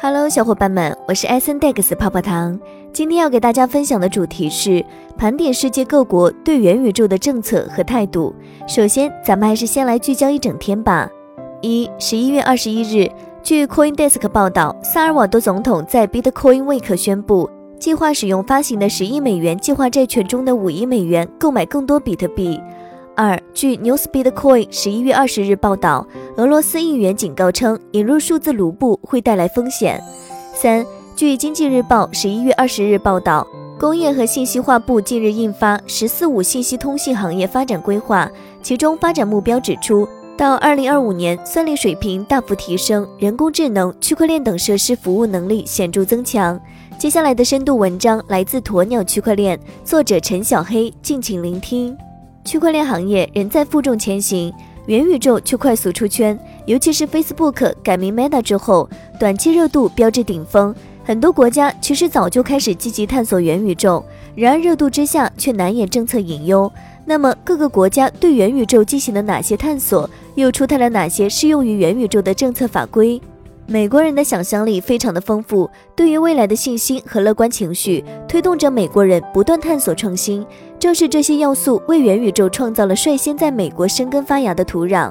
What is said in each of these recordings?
Hello，小伙伴们，我是艾森 Dex 泡泡糖。今天要给大家分享的主题是盘点世界各国对元宇宙的政策和态度。首先，咱们还是先来聚焦一整天吧。一，十一月二十一日，据 CoinDesk 报道，萨尔瓦多总统在 Bitcoin Week 宣布，计划使用发行的十亿美元计划债券中的五亿美元购买更多比特币。二，据 Newspeak 十一月二十日报道，俄罗斯议员警告称，引入数字卢布会带来风险。三，据经济日报十一月二十日报道，工业和信息化部近日印发《十四五信息通信行业发展规划》，其中发展目标指出，到二零二五年，算力水平大幅提升，人工智能、区块链等设施服务能力显著增强。接下来的深度文章来自鸵鸟区块链，作者陈小黑，敬请聆听。区块链行业仍在负重前行，元宇宙却快速出圈。尤其是 Facebook 改名 Meta 之后，短期热度飙至顶峰。很多国家其实早就开始积极探索元宇宙，然而热度之下却难掩政策隐忧。那么各个国家对元宇宙进行了哪些探索？又出台了哪些适用于元宇宙的政策法规？美国人的想象力非常的丰富，对于未来的信心和乐观情绪推动着美国人不断探索创新。正是这些要素为元宇宙创造了率先在美国生根发芽的土壤。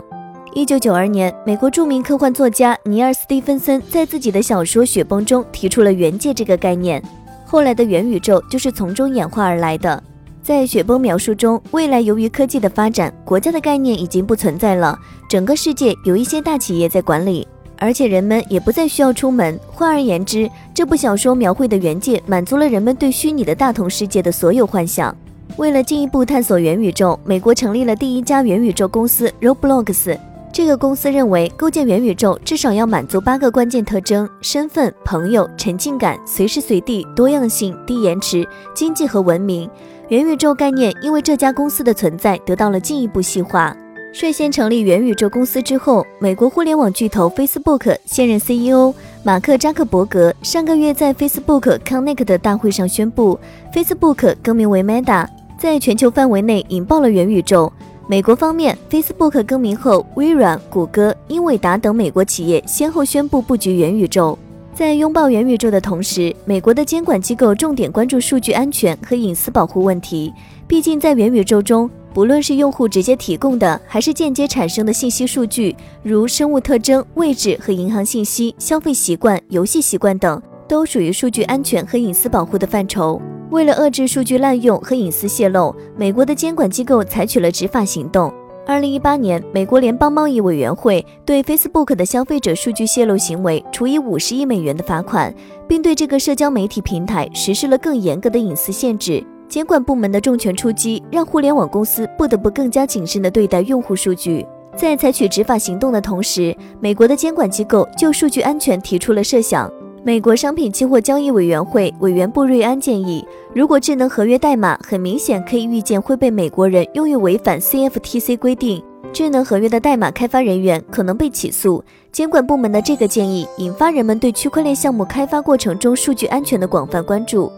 一九九二年，美国著名科幻作家尼尔·斯蒂芬森在自己的小说《雪崩》中提出了“元界”这个概念，后来的元宇宙就是从中演化而来的。在《雪崩》描述中，未来由于科技的发展，国家的概念已经不存在了，整个世界有一些大企业在管理。而且人们也不再需要出门。换而言之，这部小说描绘的元界满足了人们对虚拟的大同世界的所有幻想。为了进一步探索元宇宙，美国成立了第一家元宇宙公司 Roblox。这个公司认为，构建元宇宙至少要满足八个关键特征：身份、朋友、沉浸感、随时随地、多样性、低延迟、经济和文明。元宇宙概念因为这家公司的存在得到了进一步细化。率先成立元宇宙公司之后，美国互联网巨头 Facebook 现任 CEO 马克扎克伯格上个月在 Facebook Connect 的大会上宣布，Facebook 更名为 Meta，在全球范围内引爆了元宇宙。美国方面，Facebook 更名后，微软、谷歌、英伟达等美国企业先后宣布布局元宇宙。在拥抱元宇宙的同时，美国的监管机构重点关注数据安全和隐私保护问题。毕竟，在元宇宙中，不论是用户直接提供的，还是间接产生的信息数据，如生物特征、位置和银行信息、消费习惯、游戏习惯等，都属于数据安全和隐私保护的范畴。为了遏制数据滥用和隐私泄露，美国的监管机构采取了执法行动。二零一八年，美国联邦贸易委员会对 Facebook 的消费者数据泄露行为处以五十亿美元的罚款，并对这个社交媒体平台实施了更严格的隐私限制。监管部门的重拳出击，让互联网公司不得不更加谨慎地对待用户数据。在采取执法行动的同时，美国的监管机构就数据安全提出了设想。美国商品期货交易委员会委员布瑞安建议，如果智能合约代码很明显可以预见会被美国人用于违反 CFTC 规定，智能合约的代码开发人员可能被起诉。监管部门的这个建议引发人们对区块链项目开发过程中数据安全的广泛关注。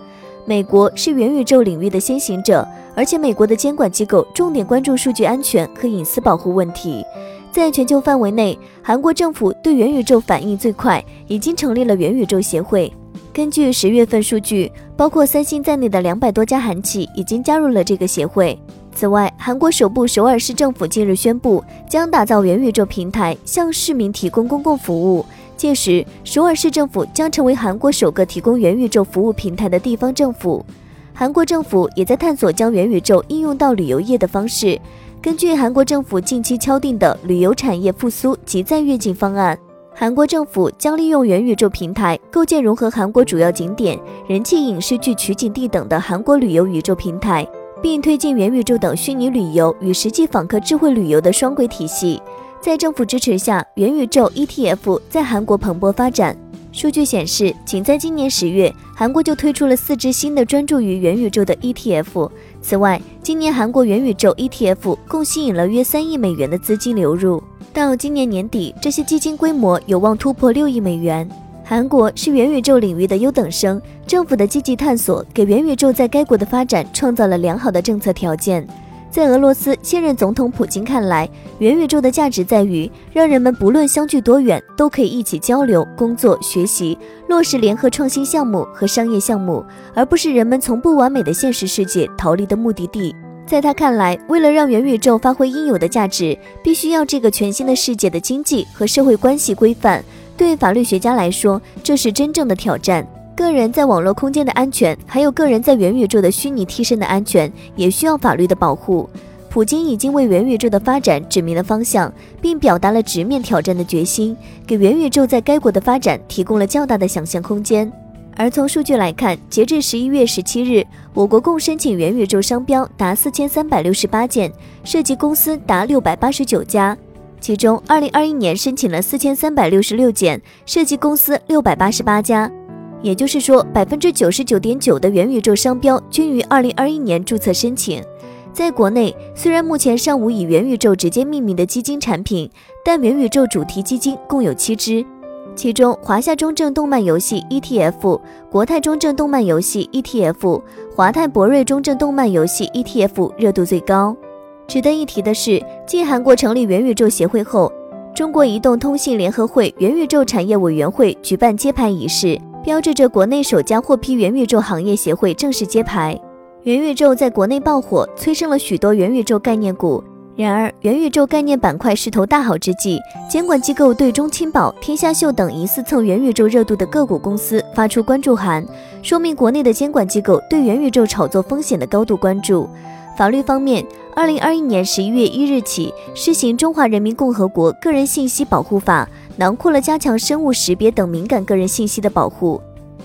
美国是元宇宙领域的先行者，而且美国的监管机构重点关注数据安全和隐私保护问题。在全球范围内，韩国政府对元宇宙反应最快，已经成立了元宇宙协会。根据十月份数据，包括三星在内的两百多家韩企已经加入了这个协会。此外，韩国首部首尔市政府近日宣布，将打造元宇宙平台，向市民提供公共服务。届时，首尔市政府将成为韩国首个提供元宇宙服务平台的地方政府。韩国政府也在探索将元宇宙应用到旅游业的方式。根据韩国政府近期敲定的旅游产业复苏及再跃进方案，韩国政府将利用元宇宙平台构建融合韩国主要景点、人气影视剧取景地等的韩国旅游宇宙平台，并推进元宇宙等虚拟旅游与实际访客智慧旅游的双轨体系。在政府支持下，元宇宙 ETF 在韩国蓬勃发展。数据显示，仅在今年十月，韩国就推出了四只新的专注于元宇宙的 ETF。此外，今年韩国元宇宙 ETF 共吸引了约三亿美元的资金流入。到今年年底，这些基金规模有望突破六亿美元。韩国是元宇宙领域的优等生，政府的积极探索给元宇宙在该国的发展创造了良好的政策条件。在俄罗斯现任总统普京看来，元宇宙的价值在于让人们不论相距多远，都可以一起交流、工作、学习，落实联合创新项目和商业项目，而不是人们从不完美的现实世界逃离的目的地。在他看来，为了让元宇宙发挥应有的价值，必须要这个全新的世界的经济和社会关系规范。对法律学家来说，这是真正的挑战。个人在网络空间的安全，还有个人在元宇宙的虚拟替身的安全，也需要法律的保护。普京已经为元宇宙的发展指明了方向，并表达了直面挑战的决心，给元宇宙在该国的发展提供了较大的想象空间。而从数据来看，截至十一月十七日，我国共申请元宇宙商标达四千三百六十八件，涉及公司达六百八十九家。其中，二零二一年申请了四千三百六十六件，涉及公司六百八十八家。也就是说，百分之九十九点九的元宇宙商标均于二零二一年注册申请。在国内，虽然目前尚无以元宇宙直接命名的基金产品，但元宇宙主题基金共有七只，其中华夏中证动漫游戏 ETF、国泰中证动漫游戏 ETF、华泰博瑞中证动漫游戏 ETF 热度最高。值得一提的是，继韩国成立元宇宙协会后，中国移动通信联合会元宇宙产业委员会举办揭牌仪式，标志着国内首家获批元宇宙行业协会正式揭牌。元宇宙在国内爆火，催生了许多元宇宙概念股。然而，元宇宙概念板块势头大好之际，监管机构对中青宝、天下秀等疑似蹭元宇宙热度的个股公司发出关注函，说明国内的监管机构对元宇宙炒作风险的高度关注。法律方面，二零二一年十一月一日起施行《中华人民共和国个人信息保护法》，囊括了加强生物识别等敏感个人信息的保护，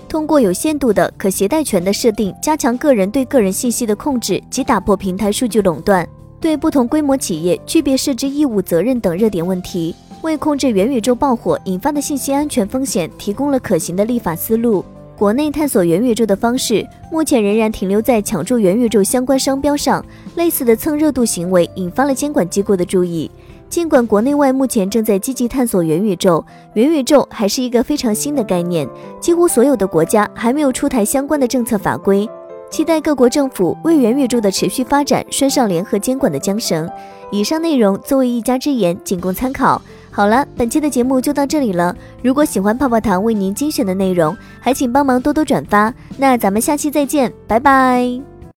通过有限度的可携带权的设定，加强个人对个人信息的控制及打破平台数据垄断，对不同规模企业区别设置义务责任等热点问题，为控制元宇宙爆火引发的信息安全风险提供了可行的立法思路。国内探索元宇宙的方式，目前仍然停留在抢注元宇宙相关商标上，类似的蹭热度行为引发了监管机构的注意。尽管国内外目前正在积极探索元宇宙，元宇宙还是一个非常新的概念，几乎所有的国家还没有出台相关的政策法规。期待各国政府为元宇宙的持续发展拴上联合监管的缰绳。以上内容作为一家之言，仅供参考。好了，本期的节目就到这里了。如果喜欢泡泡糖为您精选的内容，还请帮忙多多转发。那咱们下期再见，拜拜。